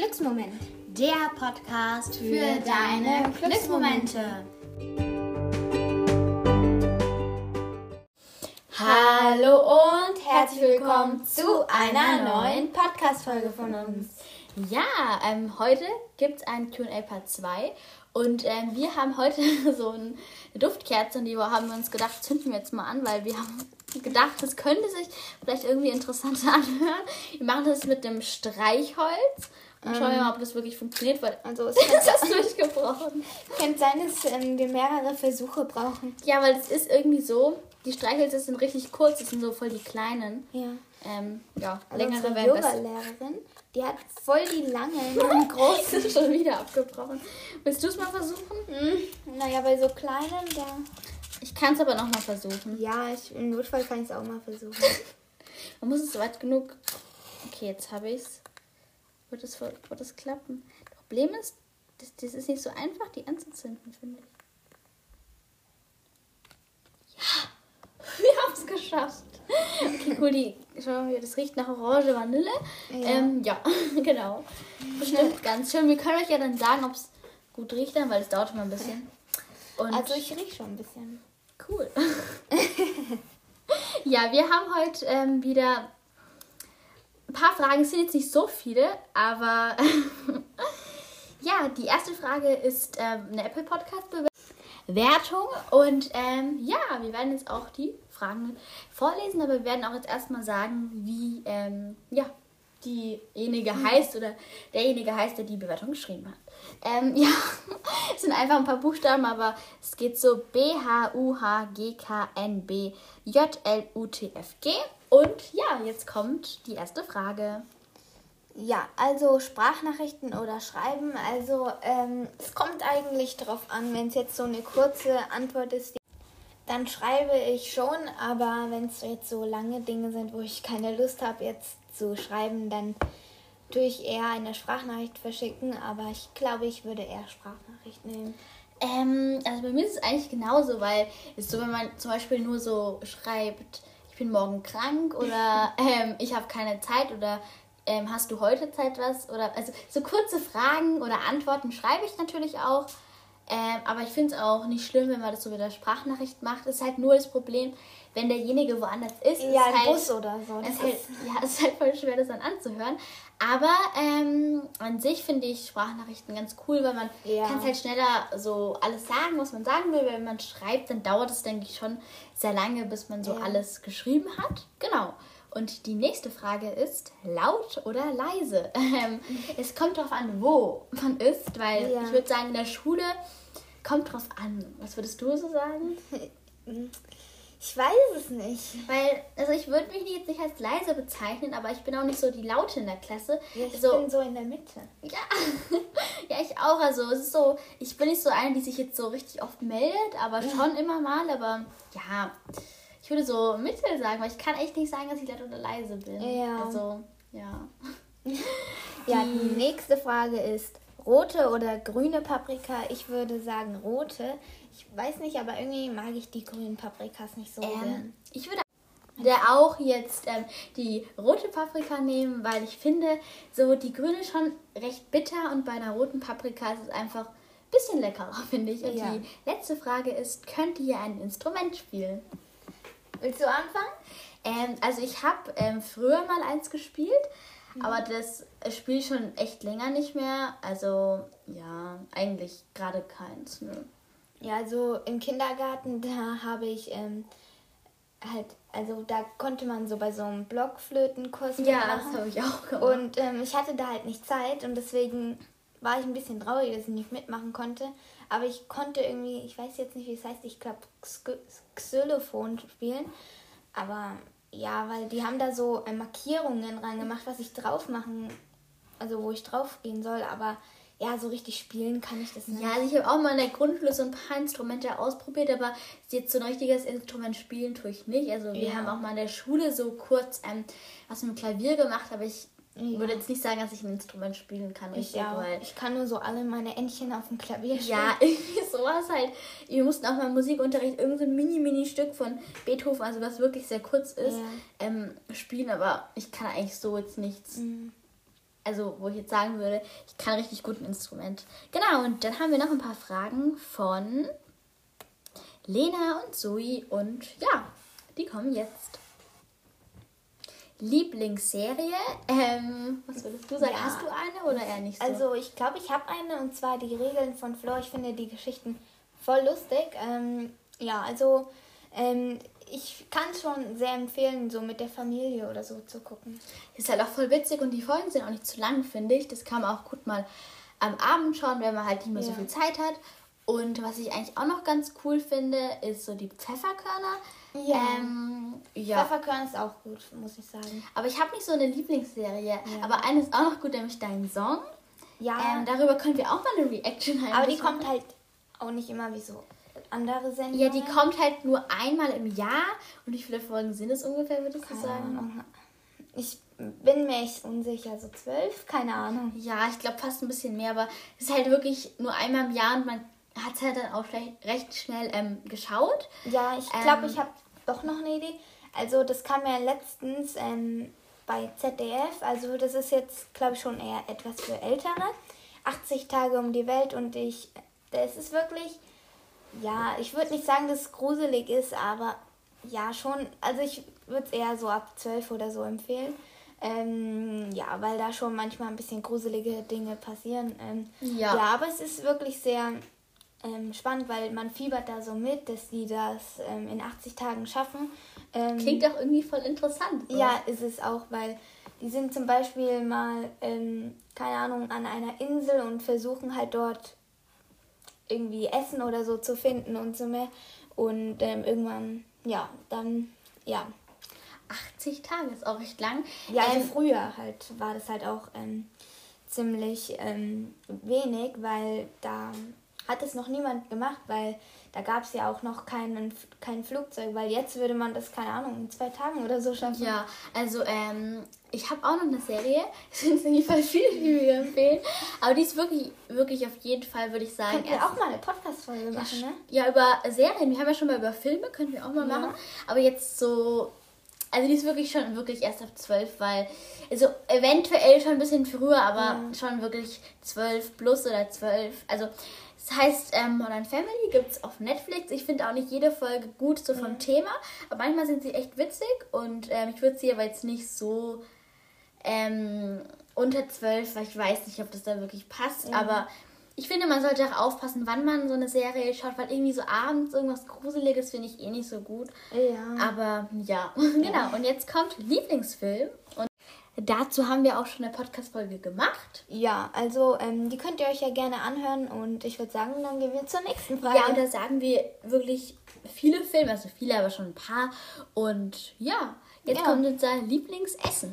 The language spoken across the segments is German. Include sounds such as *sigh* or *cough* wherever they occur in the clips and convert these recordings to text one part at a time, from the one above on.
Glücksmoment. Der Podcast für deine Glücksmomente. Hallo und herzlich willkommen zu einer neuen Podcast-Folge von uns. Ja, ähm, heute gibt es ein QA Part 2 und ähm, wir haben heute *laughs* so eine Duftkerze und die haben wir uns gedacht, zünden wir jetzt mal an, weil wir haben gedacht, das könnte sich vielleicht irgendwie interessanter *laughs* anhören. Wir machen das mit dem Streichholz und schauen wir Ähm. mal, ob das wirklich funktioniert, weil *laughs* Also es das ist durchgebrochen. *laughs* könnte sein, dass ähm, wir mehrere Versuche brauchen. Ja, weil es ist irgendwie so, die Streichhölzer sind richtig kurz, das sind so voll die kleinen. Ja. Ähm, ja, Also längere wären besser. Yoga-Lehrerin, die hat voll die langen und großen. Das ist schon wieder abgebrochen. Willst du es mal versuchen? Hm, naja, bei so kleinen, da. Ich kann es aber noch mal versuchen. Ja, ich, im Notfall kann ich es auch mal versuchen. *laughs* Man muss es weit genug. Okay, jetzt habe ich es. Wird es wird es klappen? Das Problem ist, das, das ist nicht so einfach, die anzuzünden, finde ich. Ja, *laughs* wir haben es geschafft. Okay, cool, die, schau mal, das riecht nach Orange Vanille. Ja. Ja, ähm, ja *laughs* genau. Bestimmt ganz schön. Wir können euch ja dann sagen, ob es gut riecht, dann, weil es dauert immer ein bisschen. Und Also ich rieche schon ein bisschen. Cool. *laughs* ja, wir haben heute ähm, wieder ein paar Fragen. Es sind jetzt nicht so viele, aber *laughs* ja, die erste Frage ist ähm, eine Apple Podcast Bewertung und ähm, ja, wir werden jetzt auch die Fragen vorlesen, aber wir werden auch jetzt erstmal sagen, wie ähm, ja diejenige heißt oder derjenige heißt, der die Bewertung geschrieben hat. Ähm, *laughs* ja, es sind einfach ein paar Buchstaben, aber es geht so B H U H G K N B J L U T F G und ja, jetzt kommt die erste Frage. Ja, also Sprachnachrichten oder Schreiben. Also ähm, es kommt eigentlich drauf an, wenn es jetzt so eine kurze Antwort ist, dann schreibe ich schon, aber wenn es jetzt so lange Dinge sind, wo ich keine Lust habe, jetzt zu schreiben, dann tue ich eher eine Sprachnachricht verschicken, aber ich glaube, ich würde eher Sprachnachricht nehmen. Ähm, also bei mir ist es eigentlich genauso, weil es ist so, wenn man zum Beispiel nur so schreibt, ich bin morgen krank oder *laughs* ähm, ich habe keine Zeit oder ähm, hast du heute Zeit was oder also so kurze Fragen oder Antworten schreibe ich natürlich auch. Ähm, aber ich finde es auch nicht schlimm, wenn man das so mit der Sprachnachricht macht. Es ist halt nur das Problem, wenn derjenige woanders ist. Ja, im halt, Bus oder so. es ist halt, *laughs* ja, es ist halt voll schwer, das dann anzuhören. Aber ähm, an sich finde ich Sprachnachrichten ganz cool, weil man Ja. kann halt schneller so alles sagen, was man sagen will. Wenn man schreibt, dann dauert es, denke ich, schon sehr lange, bis man so Ja. alles geschrieben hat. Genau. Und die nächste Frage ist, laut oder leise? *laughs* Ähm, es kommt darauf an, wo man ist, weil Ja. ich würde sagen, in der Schule kommt drauf an. Was würdest du so sagen? *laughs* ich weiß es nicht. Weil, also ich würde mich jetzt nicht als leise bezeichnen, aber ich bin auch nicht so die Laute in der Klasse. Ja, ich also, bin so in der Mitte. ja. *laughs* ja, ich auch. Also es ist so, ich bin nicht so eine, die sich jetzt so richtig oft meldet, aber schon immer mal. Aber ja, ich würde so mittel sagen, weil ich kann echt nicht sagen, dass ich laut oder leise bin. Ja. Also, ja. Ja, *laughs* die nächste Frage ist rote oder grüne Paprika. Ich würde sagen rote. Ich weiß nicht, aber irgendwie mag ich die grünen Paprikas nicht so Ähm, gern. ich würde der auch jetzt ähm, die rote Paprika nehmen, weil ich finde, so die grüne schon recht bitter und bei einer roten Paprika ist es einfach ein bisschen leckerer, *laughs* finde ich. Und Ja. die letzte Frage ist, könnt ihr ein Instrument spielen? Willst du anfangen? Ähm, also ich habe ähm, früher mal eins gespielt, aber das spiele ich schon echt länger nicht mehr. Also ja, eigentlich gerade keins. Ne? Ja, also im Kindergarten, da habe ich ähm, halt, also da konnte man so bei so einem Blockflötenkurs Ja, das mitmachen. habe ich auch gemacht. Und ähm, ich hatte da halt nicht Zeit und deswegen war ich ein bisschen traurig, dass ich nicht mitmachen konnte. Aber ich konnte irgendwie, ich weiß jetzt nicht, wie es heißt, ich glaube Xylophon spielen. Aber ja, weil die haben da so äh, Markierungen reingemacht, was ich drauf machen, also wo ich drauf gehen soll. Aber ja, so richtig spielen kann ich das nicht. Ja, also ich habe auch mal in der Grundschule so ein paar Instrumente ausprobiert, aber jetzt so ein richtiges Instrument spielen tue ich nicht. Also wir Ja. haben auch mal in der Schule so kurz ähm, was mit dem Klavier gemacht, aber ich Ja. würde jetzt nicht sagen, dass ich ein Instrument spielen kann. ich, richtig, weil ich kann nur so alle meine Entchen auf dem Klavier spielen. ja, *laughs* irgendwie sowas halt. Wir mussten auch mal im Musikunterricht irgendein so Mini-Mini-Stück von Beethoven, also was wirklich sehr kurz ist, Ja. ähm, spielen, aber ich kann eigentlich so jetzt nichts. Mhm. also wo ich jetzt sagen würde, ich kann richtig gut ein Instrument. Genau, und dann haben wir noch ein paar Fragen von Lena und Zoe und ja, die kommen jetzt. Lieblingsserie? Ähm, was würdest du sagen? Ja. Hast du eine oder eher nicht so? Also ich glaube, ich habe eine und zwar die Regeln von Flo. Ich finde die Geschichten voll lustig. Ähm, ja, also ähm, ich kann es schon sehr empfehlen, so mit der Familie oder so zu gucken. Ist halt auch voll witzig und die Folgen sind auch nicht zu lang, finde ich. Das kann man auch gut mal am Abend schauen, wenn man halt nicht mehr ja. so viel Zeit hat. Und was ich eigentlich auch noch ganz cool finde, ist so die Pfefferkörner. Ja. Ähm, ja. Pfefferkörner ist auch gut, muss ich sagen. Aber ich habe nicht so eine Lieblingsserie. Ja. Aber eine ist auch noch gut, nämlich Dein Song. Ja. Ähm, darüber können wir auch mal eine Reaction haben. Aber die kommt halt auch nicht immer wie so andere Sendungen. Ja, die kommt halt nur einmal im Jahr. Und wie viele Folgen sind es ungefähr, würdest du sagen? Ich bin mir echt unsicher, so zwölf, keine Ahnung. Ja, ich glaube fast ein bisschen mehr, aber es ist halt wirklich nur einmal im Jahr und man hat es halt dann auch recht schnell ähm, geschaut. Ja, ich glaube, ähm, ich habe doch noch eine Idee. Also das kam ja letztens ähm, bei ZDF, also das ist jetzt, glaube ich, schon eher etwas für Ältere. 80 Tage um die Welt und ich, das ist wirklich, ja, ich würde nicht sagen, dass es gruselig ist, aber ja, schon, also ich würde es eher so ab 12 oder so empfehlen. Ähm, ja, weil da schon manchmal ein bisschen gruselige Dinge passieren. Ähm, ja. ja, aber es ist wirklich sehr ähm, spannend, weil man fiebert da so mit, dass die das ähm, in 80 Tagen schaffen. Ähm, Klingt auch irgendwie voll interessant. Oder? Ja, ist es auch, weil die sind zum Beispiel mal, ähm, keine Ahnung, an einer Insel und versuchen halt dort irgendwie Essen oder so zu finden und so mehr. Und ähm, irgendwann, ja, dann, ja. 80 Tage ist auch recht lang. Ja, also früher halt war das halt auch ziemlich wenig, weil da hat es noch niemand gemacht, weil da gab es ja auch noch keinen, kein Flugzeug, weil jetzt würde man das, keine Ahnung, in zwei Tagen oder so schaffen. Ja, also ähm, ich habe auch noch eine Serie, *laughs* es sind nicht voll viele, die wir empfehlen, aber die ist wirklich, wirklich auf jeden Fall, würde ich sagen. Können wir auch mal eine Podcast-Folge machen, ne? Ja, über Serien, wir haben ja schon mal über Filme, können wir auch mal ja. machen, aber jetzt so also die ist wirklich schon wirklich erst ab 12, weil, also eventuell schon ein bisschen früher, aber ja. schon wirklich 12 plus oder 12. Also das heißt, ähm, Modern Family gibt es auf Netflix. Ich finde auch nicht jede Folge gut so vom mhm. Thema, aber manchmal sind sie echt witzig und ähm, ich würde sie aber jetzt nicht so ähm, unter 12, weil ich weiß nicht, ob das da wirklich passt, mhm. aber ich finde, man sollte auch aufpassen, wann man so eine Serie schaut, weil irgendwie so abends irgendwas Gruseliges finde ich eh nicht so gut. Ja. Aber ja, *laughs* genau. Und jetzt kommt Lieblingsfilm. Und Dazu haben wir auch schon eine Podcast-Folge gemacht. Ja, also ähm, die könnt ihr euch ja gerne anhören und ich würde sagen, dann gehen wir zur nächsten Frage. Ja, und da sagen wir wirklich viele Filme, also viele, aber schon ein paar. Und ja, jetzt ja. kommt unser Lieblingsessen.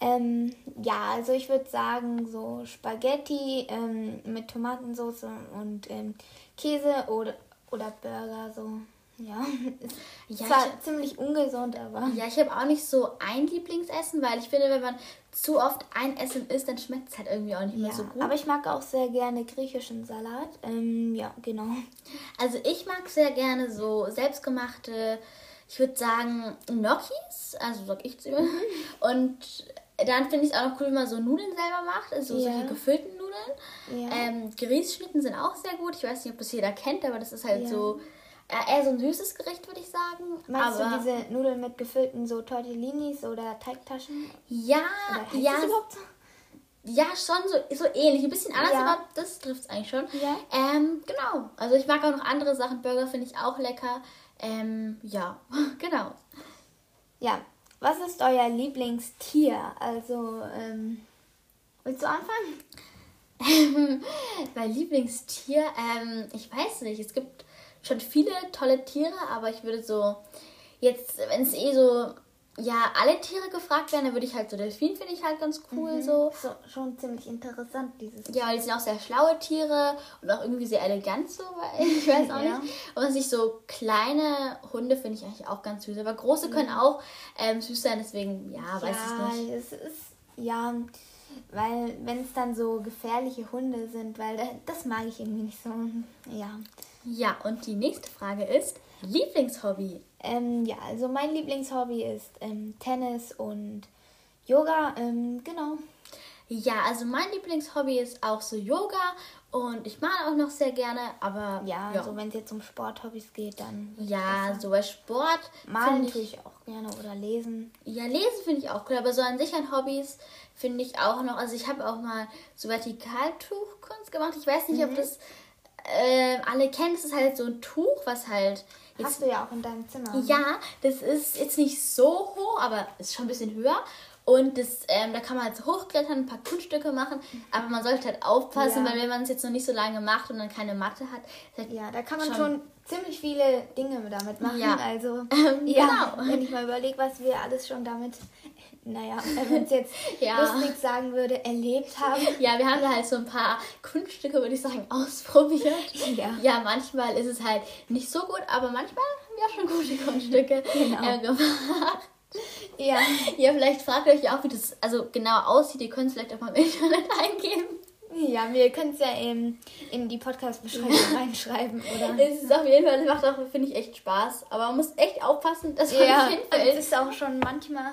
Ähm, ja, also ich würde sagen, so Spaghetti ähm, mit Tomatensauce und ähm, Käse oder, oder Burger, so. Ja, *laughs* ja, zwar ich, ziemlich ungesund, aber. Ja, ich habe auch nicht so ein Lieblingsessen, weil ich finde, wenn man zu oft ein Essen isst, dann schmeckt es halt irgendwie auch nicht mehr so gut. Aber ich mag auch sehr gerne griechischen Salat. Ähm, ja, genau. Also ich mag sehr gerne so selbstgemachte, ich würde sagen, Gnocchis, also sag ich zu mhm. Und dann finde ich es auch noch cool, wenn man so Nudeln selber macht, also ja. solche gefüllten Nudeln. Ja. Ähm, Grießschnitten sind auch sehr gut. Ich weiß nicht, ob das jeder kennt, aber das ist halt ja. so eher so ein süßes Gericht, würde ich sagen. Meinst aber, du diese Nudeln mit gefüllten so Tortellinis oder Teigtaschen? Ja, ja. Ja, schon so, so ähnlich. Ein bisschen anders, ja. aber das trifft es eigentlich schon. Ja. Ähm, genau. Also ich mag auch noch andere Sachen. Burger finde ich auch lecker. Ähm, ja, *laughs* genau. Ja. Was ist euer Lieblingstier? Also, ähm, willst du anfangen? *laughs* mein Lieblingstier, ähm, ich weiß nicht. Es gibt schon viele tolle Tiere, aber ich würde so jetzt, wenn es eh so ja, alle Tiere gefragt werden, dann würde ich halt so Delfin finde ich halt ganz cool mhm. so. so. Schon ziemlich interessant dieses. Ja, weil die sind auch sehr schlaue Tiere und auch irgendwie sehr elegant so, weil *laughs* ich weiß auch ja. nicht. Und sich so kleine Hunde finde ich eigentlich auch ganz süß, aber große mhm. können auch ähm, süß sein, deswegen ja, ja weiß ich nicht. Es ist ja, weil wenn es dann so gefährliche Hunde sind, weil das mag ich irgendwie nicht so. Ja. Ja, und die nächste Frage ist Lieblingshobby. Ähm, ja, also mein Lieblingshobby ist ähm, Tennis und Yoga. Ähm, genau. Ja, also mein Lieblingshobby ist auch so Yoga und ich male auch noch sehr gerne, aber Ja, also wenn es jetzt um Sporthobbys geht, dann. ich ja, so bei Sport Malen tue ich auch gerne oder lesen. Ja, lesen finde ich auch cool, aber so an sich an Hobbys finde ich auch noch. Also ich habe auch mal so Vertikaltuchkunst gemacht. Ich weiß nicht, ob das äh, alle kennen. Das ist halt so ein Tuch, was halt jetzt Hast du ja auch in deinem Zimmer. ja, das ist jetzt nicht so hoch, aber ist schon ein bisschen höher. Und das, ähm, da kann man halt so hochklettern, ein paar Kunststücke machen. Aber man sollte halt aufpassen, Ja. weil wenn man es jetzt noch nicht so lange macht und dann keine Matte hat, halt Ja, da kann man Schon. schon, ziemlich viele Dinge damit machen. Ja. Also, *laughs* Ähm, ja, genau. wenn ich mal überlege, was wir alles schon damit, naja, *laughs* wenn es jetzt Ja. lustig sagen würde, erlebt haben. Ja, wir haben da halt so ein paar Kunststücke, würde ich sagen, *laughs* ausprobiert. Ja. ja, manchmal ist es halt nicht so gut, aber manchmal haben wir auch schon gute Kunststücke Genau. äh, gemacht. Ja, Ja, vielleicht fragt ihr euch auch, wie das also genau aussieht. Ihr könnt es vielleicht auch mal im Internet *laughs* eingeben. ja wir können es ja in, in die Podcast-Beschreibung *laughs* reinschreiben, oder? Es ist auf jeden Fall, das macht auch, finde ich, echt Spaß. Aber man muss echt aufpassen, dass man Ja, nicht und es hinfällt. ist auch schon manchmal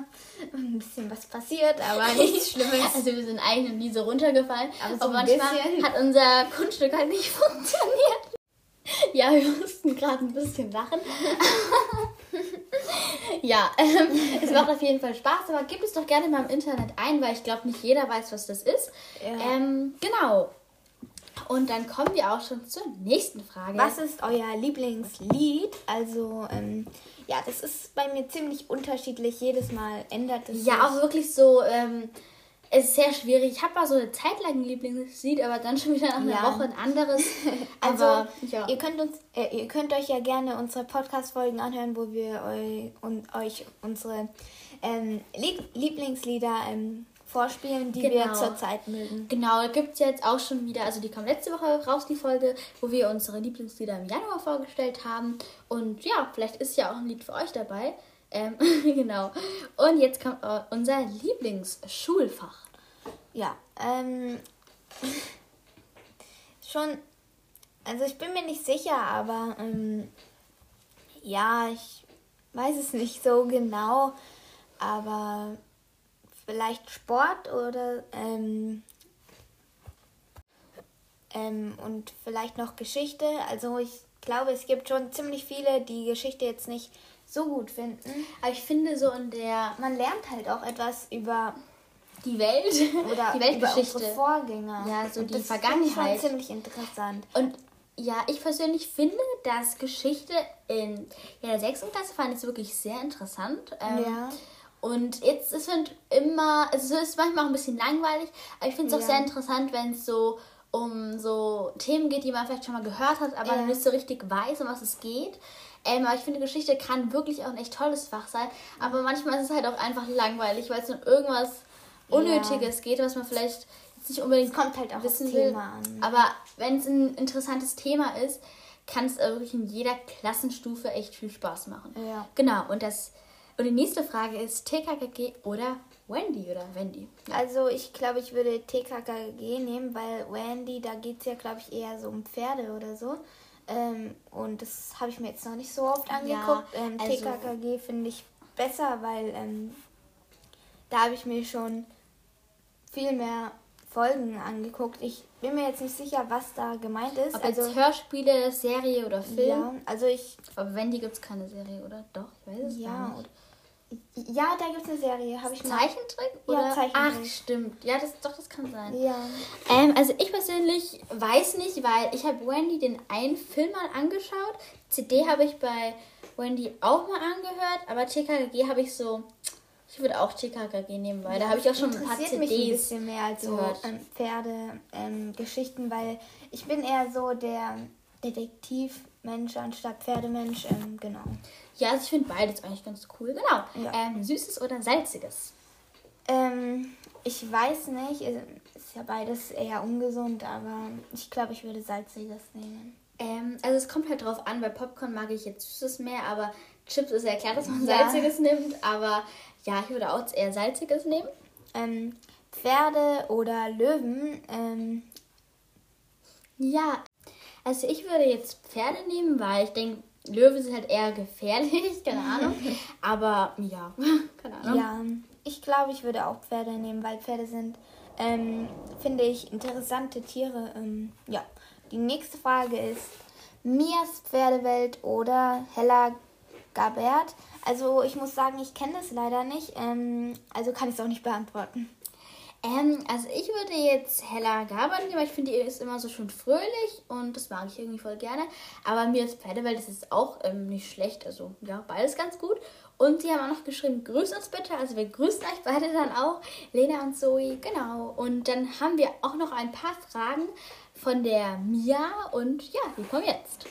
ein bisschen was passiert, aber nichts *laughs* Schlimmes. Also wir sind eigentlich noch nie so runtergefallen. Aber Aber, so ein manchmal bisschen. hat unser Kunststück halt nicht funktioniert. Ja, wir mussten gerade ein bisschen lachen. Ja, *laughs* ähm, es macht auf jeden Fall Spaß, aber gebt es doch gerne mal im Internet ein, weil ich glaube, nicht jeder weiß, was das ist. Ja. Ähm, genau. Und dann kommen wir auch schon zur nächsten Frage. Was ist euer Lieblingslied? Also, ähm, ja, das ist bei mir ziemlich unterschiedlich. Jedes Mal ändert es Ja, sich. auch wirklich so, ähm, es ist sehr schwierig. Ich habe mal so eine Zeit lang ein Lieblingslied, aber dann schon wieder nach einer Ja. Woche ein anderes. *laughs* Also, aber, ja. ihr, könnt uns, äh, ihr könnt euch ja gerne unsere Podcast-Folgen anhören, wo wir eu, und euch unsere ähm, Lieb Lieblingslieder ähm, vorspielen, die wir Genau. zurzeit mögen. Genau, gibt es jetzt auch schon wieder, also die kam letzte Woche raus, die Folge, wo wir unsere Lieblingslieder im Januar vorgestellt haben. Und ja, vielleicht ist ja auch ein Lied für euch dabei. Ähm, *laughs* genau. Und jetzt kommt äh, unser Lieblingsschulfach. Ja, ähm, *laughs* schon, also ich bin mir nicht sicher, aber ähm, ja, ich weiß es nicht so genau, aber vielleicht Sport oder ähm, ähm, und vielleicht noch Geschichte. Also ich glaube, es gibt schon ziemlich viele, die Geschichte jetzt nicht so gut finden. Aber ich finde so in der, Man lernt halt auch etwas über die Welt, *laughs* oder die über Weltgeschichte. unsere Vorgänger. Ja, so Und die das Vergangenheit. Ich schon ziemlich interessant. Und ja, ich persönlich finde, dass Geschichte in ja, der sechsten Klasse fand ich es wirklich sehr interessant. Ähm, Ja. Und jetzt ist es immer, also es ist manchmal auch ein bisschen langweilig, aber ich finde es auch Ja. sehr interessant, wenn es so um so Themen geht, die man vielleicht schon mal gehört hat, aber Ja. nicht so richtig weiß, um was es geht. Ähm, aber ich finde, Geschichte kann wirklich auch ein echt tolles Fach sein. Aber manchmal ist es halt auch einfach langweilig, weil es um irgendwas Unnötiges geht, was man vielleicht jetzt nicht unbedingt Es kommt halt auch wissen will. Thema an. Aber wenn es ein interessantes Thema ist, kann es wirklich in jeder Klassenstufe echt viel Spaß machen. Ja. Genau, und das und die nächste Frage ist TKKG oder Wendy oder Wendy. Also ich glaube, ich würde TKKG nehmen, weil Wendy, da geht es ja, glaube ich, eher so um Pferde oder so. Ähm, und das habe ich mir jetzt noch nicht so oft angeguckt. ähm, also- TKKG finde ich besser, weil ähm, da habe ich mir schon viel mehr Folgen angeguckt. Ich bin mir jetzt nicht sicher, was da gemeint ist. Ob also, jetzt Hörspiele, Serie oder Film. ja, also ich, Aber Wendy gibt es keine Serie, oder? Doch, ich weiß es ja, gar nicht. ja, da gibt es eine Serie, habe ich mal. Zeichentrick? Ja, Oder? Zeichentrick. Ach, stimmt. Ja, das, doch, das kann sein. Ja. Ähm, also ich persönlich weiß nicht, weil ich habe Wendy den einen Film mal angeschaut. CD habe ich bei Wendy auch mal angehört, aber TKKG habe ich so. Ich würde auch TKKG nehmen, weil da habe ich auch schon ein paar interessiert mich ein CDs. bisschen mehr als so ähm, Pferde-Geschichten, weil ich bin eher so der Detektivmensch anstatt Pferdemensch. Ähm, genau. Ja, also ich finde beides eigentlich ganz cool. Genau. Ja. Ähm, süßes oder salziges? Ähm, ich weiß nicht, es ist ja beides eher ungesund, aber ich glaube, ich würde salziges nehmen. Ähm, also es kommt halt drauf an, bei Popcorn mag ich jetzt süßes mehr, aber Chips ist ja klar, dass man Ja. salziges nimmt. Aber ja, ich würde auch eher salziges nehmen. Ähm, Pferde oder Löwen, ähm, Ja, also ich würde jetzt Pferde nehmen, weil ich denke, Löwe sind halt eher gefährlich, *laughs* keine Ahnung. *laughs* Aber ja, *laughs* keine Ahnung. ja, ich glaube, ich würde auch Pferde nehmen, weil Pferde sind ähm, finde ich interessante Tiere. Ähm, ja, die nächste Frage ist Mias Pferdewelt oder Hella Gabert. Also ich muss sagen, ich kenne das leider nicht. Ähm, also kann ich es auch nicht beantworten. Ähm, also ich würde jetzt Hella Gabert nehmen, weil ich finde, die ist immer so schön fröhlich und das mag ich irgendwie voll gerne. Aber mir als Pferdewelt ist auch ähm, nicht schlecht. Also ja, beides ganz gut. Und sie haben auch noch geschrieben, grüß uns bitte. Also wir grüßen euch beide dann auch, Lena und Zoe, genau. Und dann haben wir auch noch ein paar Fragen von der Mia und ja, die kommen jetzt.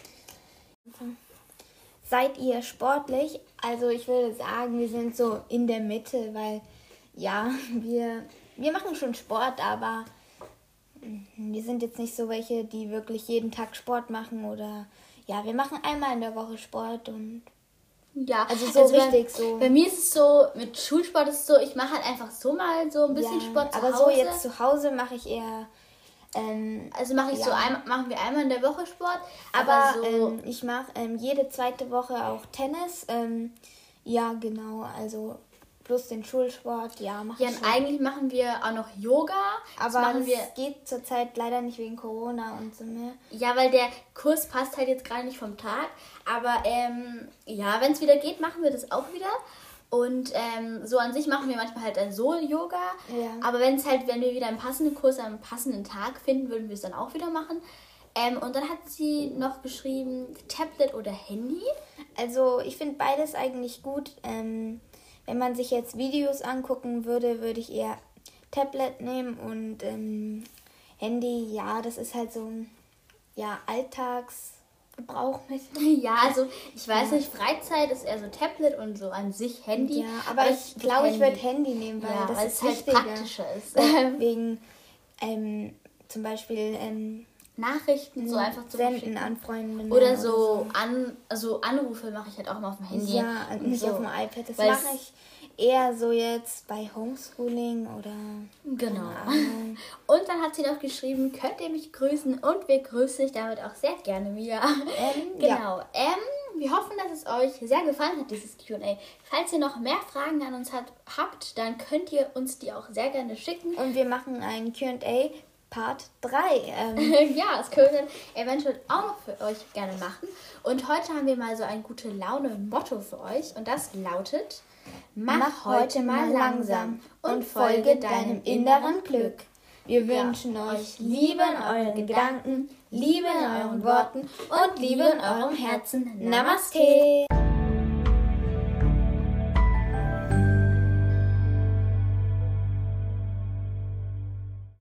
Seid ihr sportlich? Also ich würde sagen, wir sind so in der Mitte, weil ja, wir, wir machen schon Sport, aber wir sind jetzt nicht so welche, die wirklich jeden Tag Sport machen oder ja, wir machen einmal in der Woche Sport und ja, also so also richtig bei, so. Bei mir ist es so, mit Schulsport ist es so, ich mache halt einfach so mal so ein bisschen ja, Sport zu aber Hause. Aber so jetzt zu Hause mache ich eher. Ähm, also mache ich ja. so ein, machen wir einmal in der Woche Sport. Aber, aber so ähm, ich mache ähm, jede zweite Woche auch Tennis. Ähm, ja, genau. Also plus den Schulsport, ja, machen Ja, und eigentlich machen wir auch noch Yoga. Aber es wir geht zurzeit leider nicht wegen Corona und so mehr. Ja, weil der Kurs passt halt jetzt gerade nicht vom Tag. Aber ähm, ja, wenn es wieder geht, machen wir das auch wieder. Und ähm, so an sich machen wir manchmal halt ein Solo-Yoga. Ja. Aber wenn es halt, wenn wir wieder einen passenden Kurs am passenden Tag finden, würden wir es dann auch wieder machen. Ähm, und dann hat sie noch geschrieben, Tablet oder Handy. Also ich finde beides eigentlich gut. Ähm, wenn man sich jetzt Videos angucken würde, würde ich eher Tablet nehmen und ähm, Handy, ja, das ist halt so ein ja, Alltagsgebrauchmittel. *laughs* Ja, also ich weiß nicht, Freizeit ist eher so Tablet und so an sich Handy. Ja, aber ich glaube, ich würde Handy nehmen, weil ja, das ist halt praktischer ist. *laughs* Wegen ähm, zum Beispiel ähm, Nachrichten so einfach zu senden an Freunde. Oder so, oder so. An, also Anrufe mache ich halt auch mal auf dem Handy. Ja, nicht so. auf dem iPad. Das mache ich eher so jetzt bei Homeschooling oder. Genau. *laughs* Und dann hat sie noch geschrieben, könnt ihr mich grüßen und wir grüßen dich damit auch sehr gerne wieder. Ähm, *laughs* genau. Ja. Ähm, wir hoffen, dass es euch sehr gefallen hat, dieses QA. Falls ihr noch mehr Fragen an uns hat, habt, dann könnt ihr uns die auch sehr gerne schicken. Und wir machen ein QA Part 3. Ähm. *laughs* ja, das können wir dann eventuell auch noch für euch gerne machen. Und heute haben wir mal so ein gute Laune-Motto für euch. Und das lautet: Mach, heute mal langsam und folge deinem inneren Glück. Wir wünschen euch Liebe in euren Gedanken, Liebe in euren Worten und Liebe in eurem Herzen. Namaste.